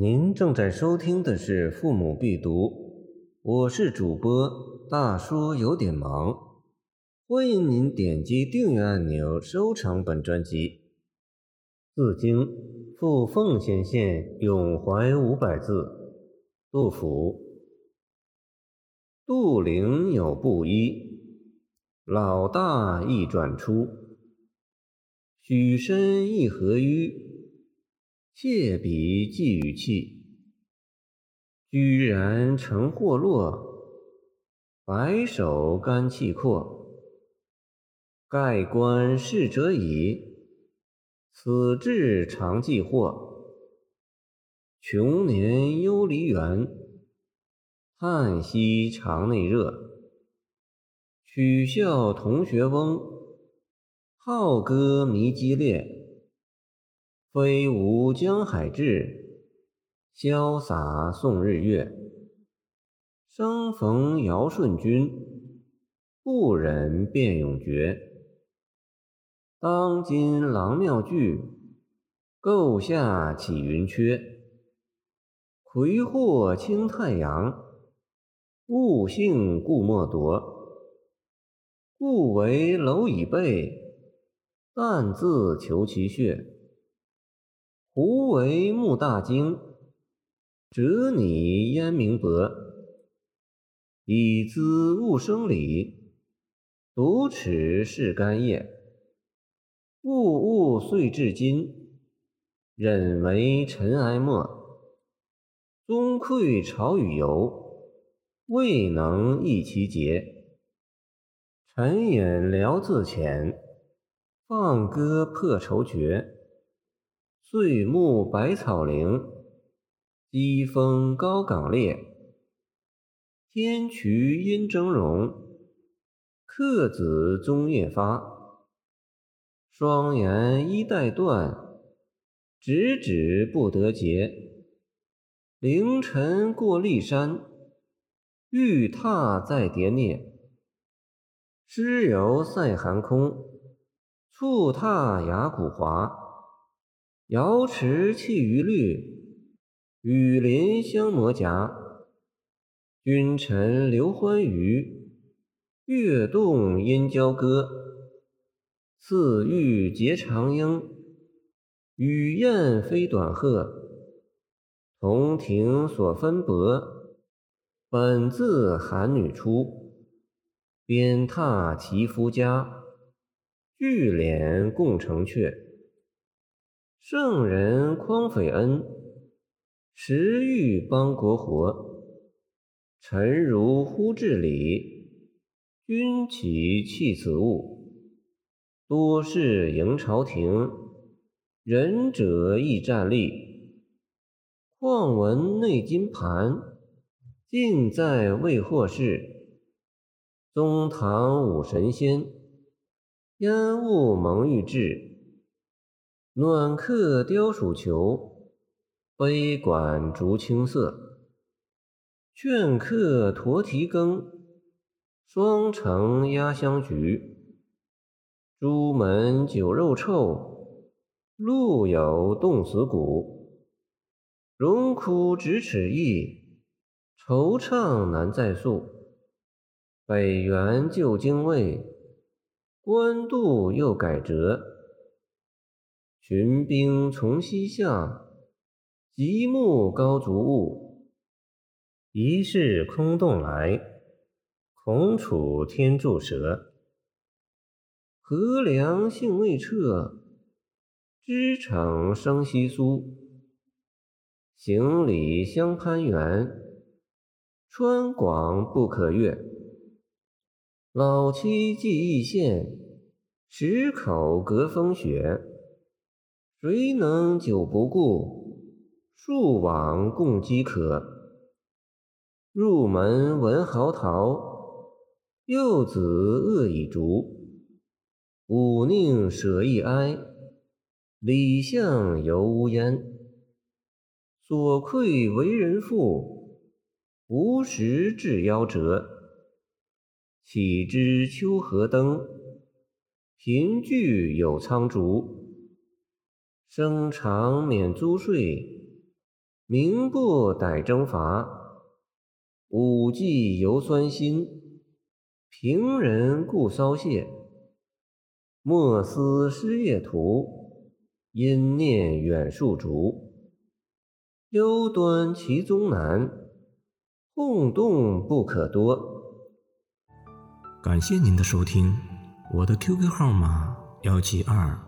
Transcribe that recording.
您正在收听的是《父母必读》，我是主播大叔，有点忙。欢迎您点击订阅按钮，收藏本专辑。自经，赴奉先县咏怀五百字。杜甫。杜陵有布衣，老大亦转出。许身一何纡。谢笔寄语气，居然成祸落。白首甘气阔，盖棺逝者已。此志常寄祸。穷年忧离原，叹息肠内热。取笑同学翁，好歌迷激烈。飞舞江海志，潇洒送日月。生逢尧舜君，不忍便永绝。当今郎庙具，构下起云阙。魁祸倾太阳，物性故莫夺。故为蝼蚁辈，但自求其穴。胡为木大惊，折拟焉明伯。以资物生理，独齿是干叶。物物遂至今，忍为尘埃没。终愧朝与游，未能益其节。沉饮聊自遣，放歌破愁绝。岁暮百草零，机风高岗列。天衢阴峥嵘，客子终夜发。双言衣带断，直指不得节。凌晨过骊山，欲踏再叠啮。诗游塞寒空，蹴踏崖谷滑。瑶池气于绿，雨林相摩夹。君臣留欢娱，月动音交歌。次玉结长缨，与燕飞短鹤。同庭所分伯，本自寒女出。鞭挞其夫家，聚敛共成阙。圣人匡匪恩，时欲邦国活。臣如呼至礼，君岂弃此物？多事迎朝廷，仁者亦站立。况闻内金盘，尽在未获事。宗堂五神仙，烟雾蒙玉质。暖客雕鼠裘，杯管竹青色。劝客驼蹄羹，双城压香菊。朱门酒肉臭，路有冻死骨。荣枯咫尺异，惆怅难再诉。北元旧京卫，官渡又改折。群兵从西向，极目高足物。疑是空洞来，恐楚天柱蛇。河梁性未彻，支撑生稀疏。行李相攀援，川广不可越。老妻寄义县，石口隔风雪。谁能久不顾？数往共饥渴。入门闻嚎啕，幼子饿已逐。忤宁舍一哀，礼相犹无焉。所愧为人父，无时至夭折。岂知秋荷登，贫具有苍竹。生常免租税，民不逮征伐，五季犹酸辛。平人故骚谢，莫思失业途。因念远戍逐，忧端其宗难，轰动不可多。感谢您的收听，我的 QQ 号码幺七二